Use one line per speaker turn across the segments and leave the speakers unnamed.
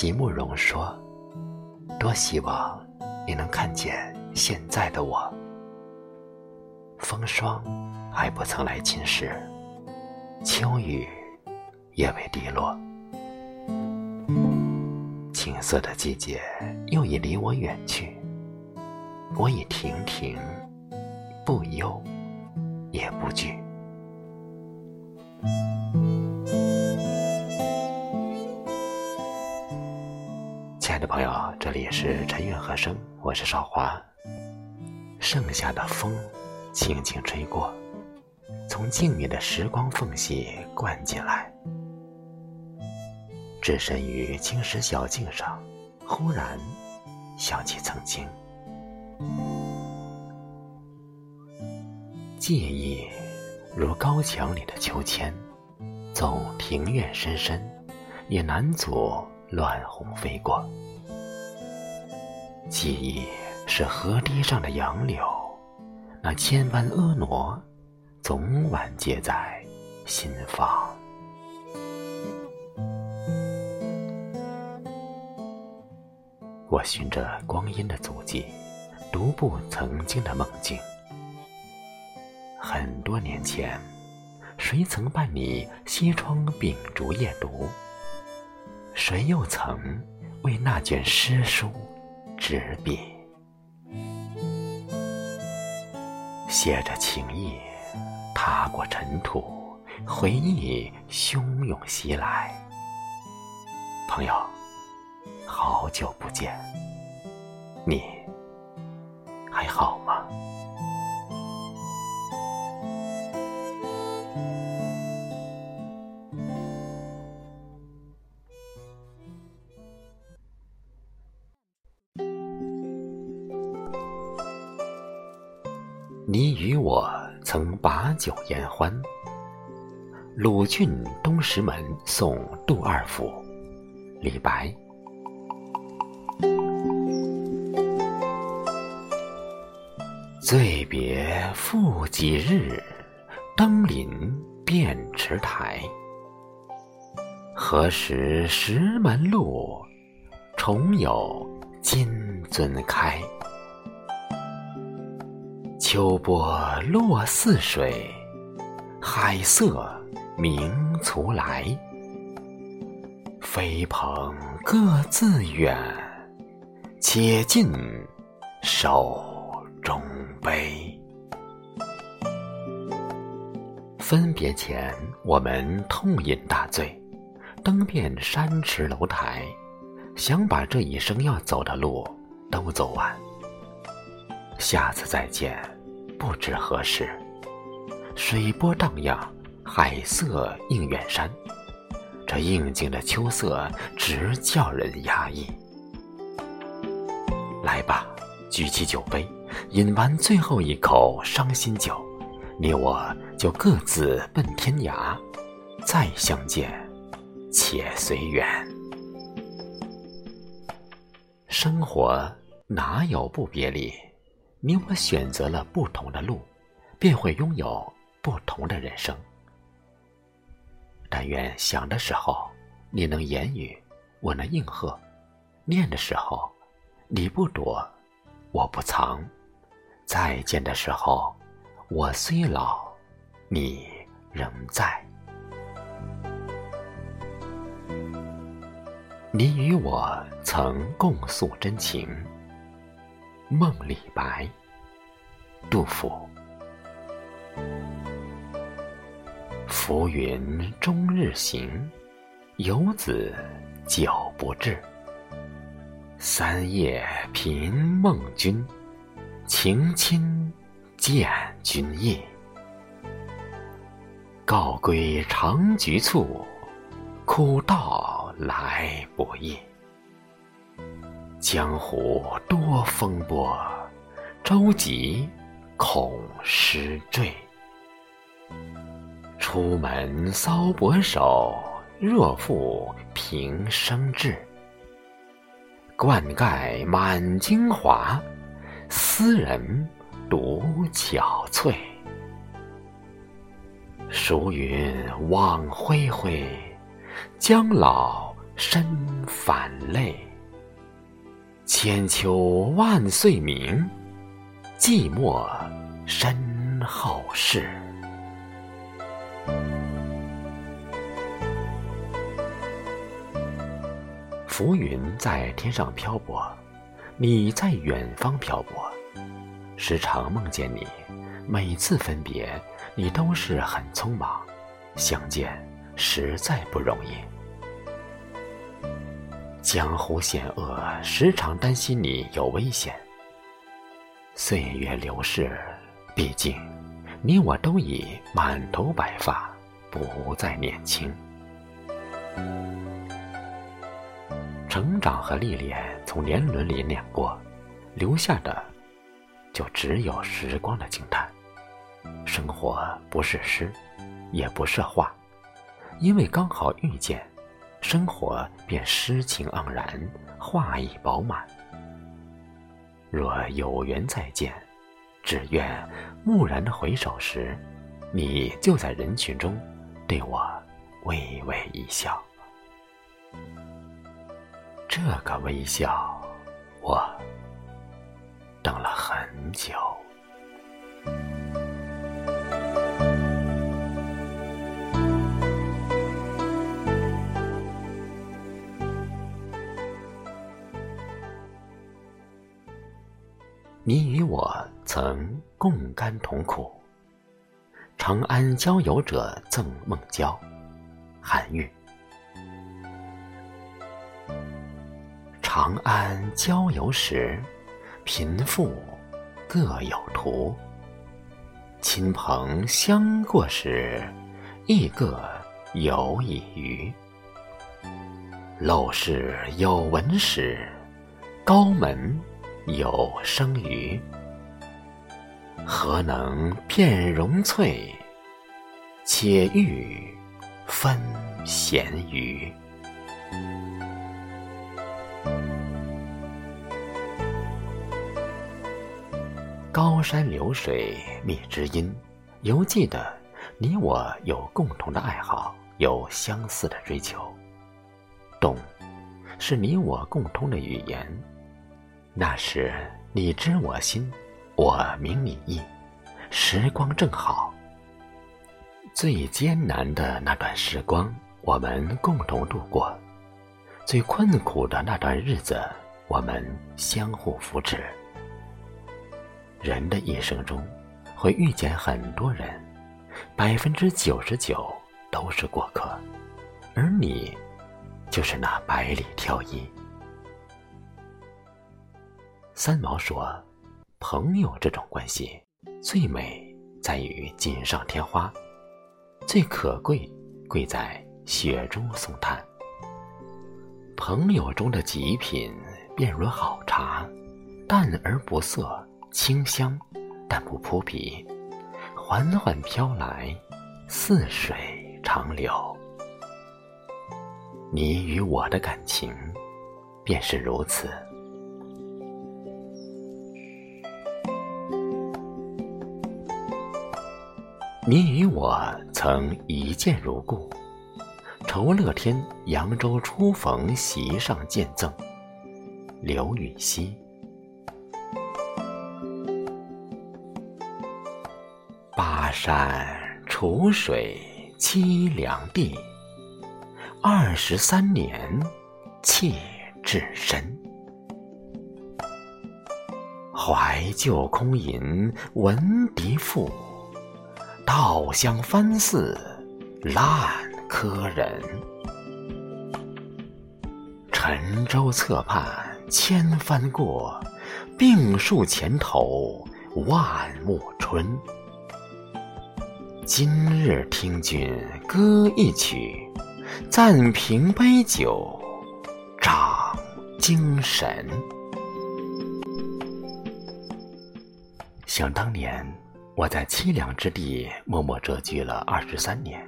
席慕容说：“多希望你能看见现在的我。风霜还不曾来侵蚀，秋雨也未滴落，青涩的季节又已离我远去。我已亭亭，不忧也不惧。”爱的朋友，这里是陈韵和声，我是少华。盛夏的风轻轻吹过，从静谧的时光缝隙灌进来。置身于青石小径上，忽然想起曾经，记忆如高墙里的秋千，纵庭院深深，也难阻。乱红飞过，记忆是河堤上的杨柳，那千般婀娜，总晚结在心房。我循着光阴的足迹，独步曾经的梦境。很多年前，谁曾伴你西窗秉烛夜读？谁又曾为那卷诗书执笔，写着情意，踏过尘土，回忆汹涌袭来。朋友，好久不见，你还好吗？曾把酒言欢，鲁郡东石门送杜二府，李白。醉别复几日，登临便池台。何时石门路，重有金樽开？秋波落泗水，海色明徂来。飞蓬各自远，且尽手中杯。分别前，我们痛饮大醉，登遍山池楼台，想把这一生要走的路都走完。下次再见。不知何时，水波荡漾，海色映远山。这应景的秋色，直叫人压抑。来吧，举起酒杯，饮完最后一口伤心酒，你我就各自奔天涯。再相见，且随缘。生活哪有不别离？你我选择了不同的路，便会拥有不同的人生。但愿想的时候你能言语，我能应和；念的时候你不躲，我不藏；再见的时候，我虽老，你仍在。你与我曾共诉真情。梦李白，杜甫。浮云终日行，游子久不至。三夜频梦君，情亲见君意。告归尝菊醋，苦道来不易。江湖多风波，舟楫恐失坠。出门搔薄手，若负平生志。冠盖满京华，斯人独憔悴。孰云望恢恢，将老身反泪。千秋万岁名，寂寞身后事。浮云在天上漂泊，你在远方漂泊。时常梦见你，每次分别，你都是很匆忙。相见实在不容易。江湖险恶，时常担心你有危险。岁月流逝，毕竟你我都已满头白发，不再年轻。成长和历练从年轮里碾过，留下的就只有时光的惊叹。生活不是诗，也不是画，因为刚好遇见，生活便诗情盎然，画意饱满。若有缘再见，只愿蓦然的回首时，你就在人群中，对我微微一笑。这个微笑，我等了很久。你与我曾共甘同苦。长安郊游者赠孟郊，韩愈。长安郊游时，贫富各有图。亲朋相过时，亦各有已余。陋室有文史，高门有生鱼。何能辨荣翠？且欲分咸鱼。高山流水觅知音，犹记得你我有共同的爱好，有相似的追求。懂，是你我共通的语言。那时你知我心，我明你意，时光正好。最艰难的那段时光，我们共同度过；最困苦的那段日子，我们相互扶持。人的一生中，会遇见很多人，百分之九十九都是过客，而你，就是那百里挑一。三毛说：“朋友这种关系，最美在于锦上添花，最可贵贵在雪中送炭。朋友中的极品，便如好茶，淡而不涩。”清香，但不扑鼻，缓缓飘来，似水长流。你与我的感情，便是如此。你与我曾一见如故，酬乐天扬州初逢席上见赠，刘禹锡。巴山楚水凄凉地，二十三年弃置身。怀旧空吟闻笛赋，稻香翻似烂柯人。沉舟侧畔千帆过，病树前头万木春。今日听君歌一曲，暂凭杯酒长精神。想当年，我在凄凉之地默默蛰居了二十三年，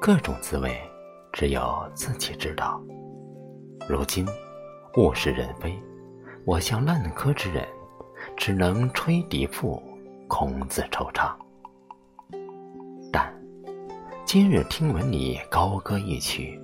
各种滋味只有自己知道。如今物是人非，我像烂柯之人，只能吹笛赋，空自惆怅。但今日听闻你高歌一曲，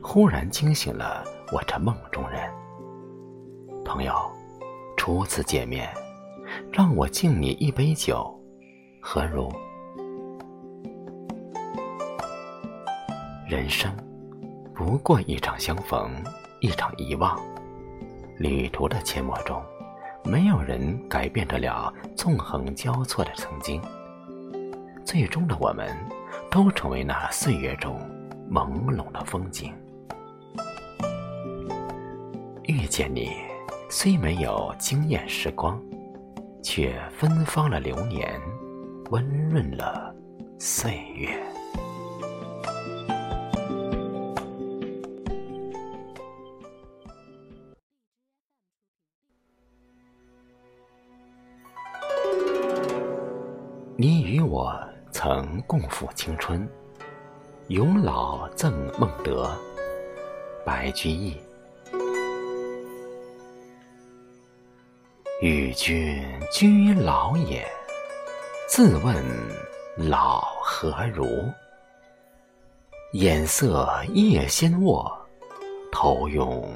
忽然惊醒了我这梦中人。朋友，初次见面，让我敬你一杯酒，何如？人生不过一场相逢，一场遗忘。旅途的阡陌中，没有人改变得了纵横交错的曾经。最终的我们，都成为那岁月中朦胧的风景。遇见你，虽没有惊艳时光，却芬芳了流年，温润了岁月。你与我曾共赴青春，永老赠孟德，白居易。与君居老也，自问老何如？眼色夜先卧，头拥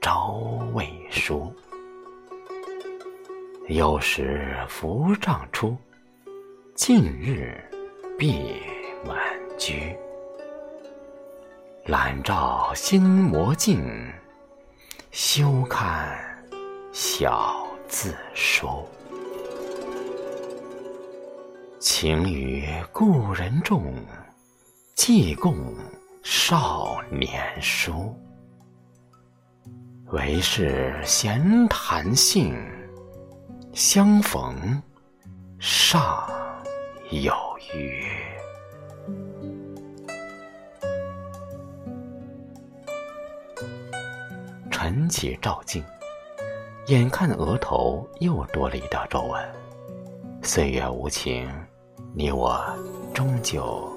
朝未梳。有时扶杖出，近日闭晚居。懒照新磨镜，休看小。字书，情与故人重，寄共少年书。唯是闲谈性，相逢尚有余。晨起照镜。眼看额头又多了一道皱纹，岁月无情，你我终究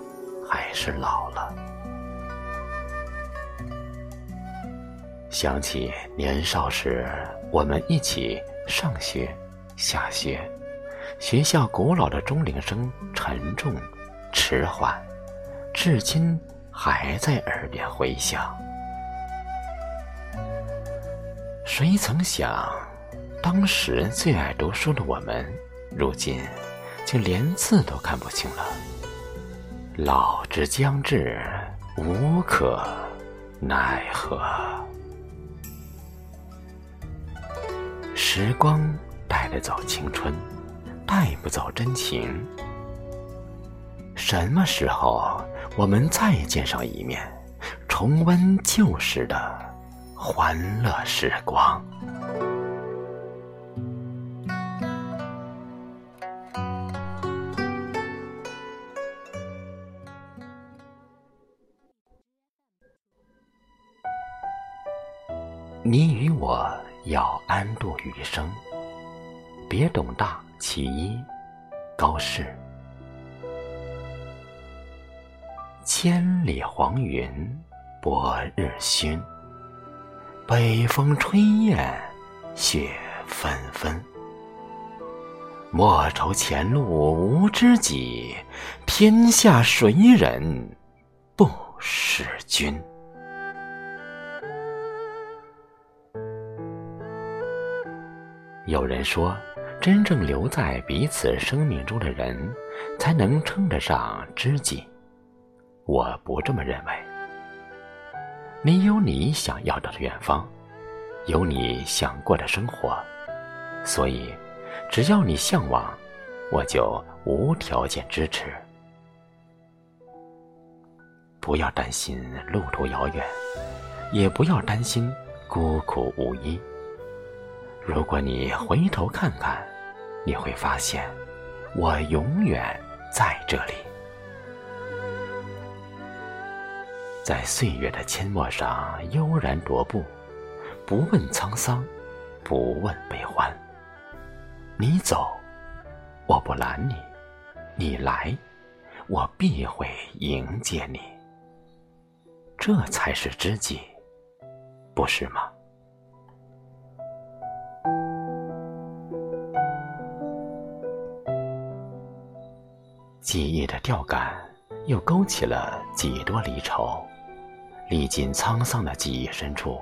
还是老了。想起年少时，我们一起上学、下学，学校古老的钟铃声沉重、迟缓，至今还在耳边回响。谁曾想，当时最爱读书的我们，如今竟连字都看不清了。老之将至，无可奈何。时光带得走青春，带不走真情。什么时候我们再见上一面，重温旧时的？欢乐时光。你与我要安度余生，别董大其一，高适。千里黄云，薄日曛。北风吹雁，雪纷纷。莫愁前路无知己，天下谁人不识君？有人说，真正留在彼此生命中的人，才能称得上知己。我不这么认为。你有你想要的远方，有你想过的生活，所以，只要你向往，我就无条件支持。不要担心路途遥远，也不要担心孤苦无依。如果你回头看看，你会发现，我永远在这里。在岁月的阡陌上悠然踱步，不问沧桑，不问悲欢。你走，我不拦你；你来，我必会迎接你。这才是知己，不是吗？的钓竿，又勾起了几多离愁。历尽沧桑的记忆深处，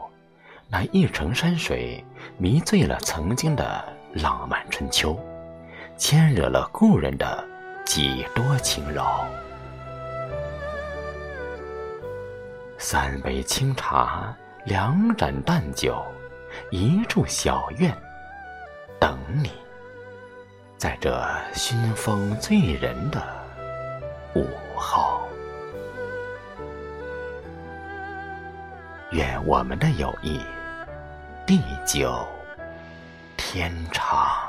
那一程山水迷醉了曾经的浪漫春秋，牵惹了故人的几多情柔。三杯清茶，两盏淡酒，一处小院，等你，在这熏风醉人的午后。愿我们的友谊地久天长。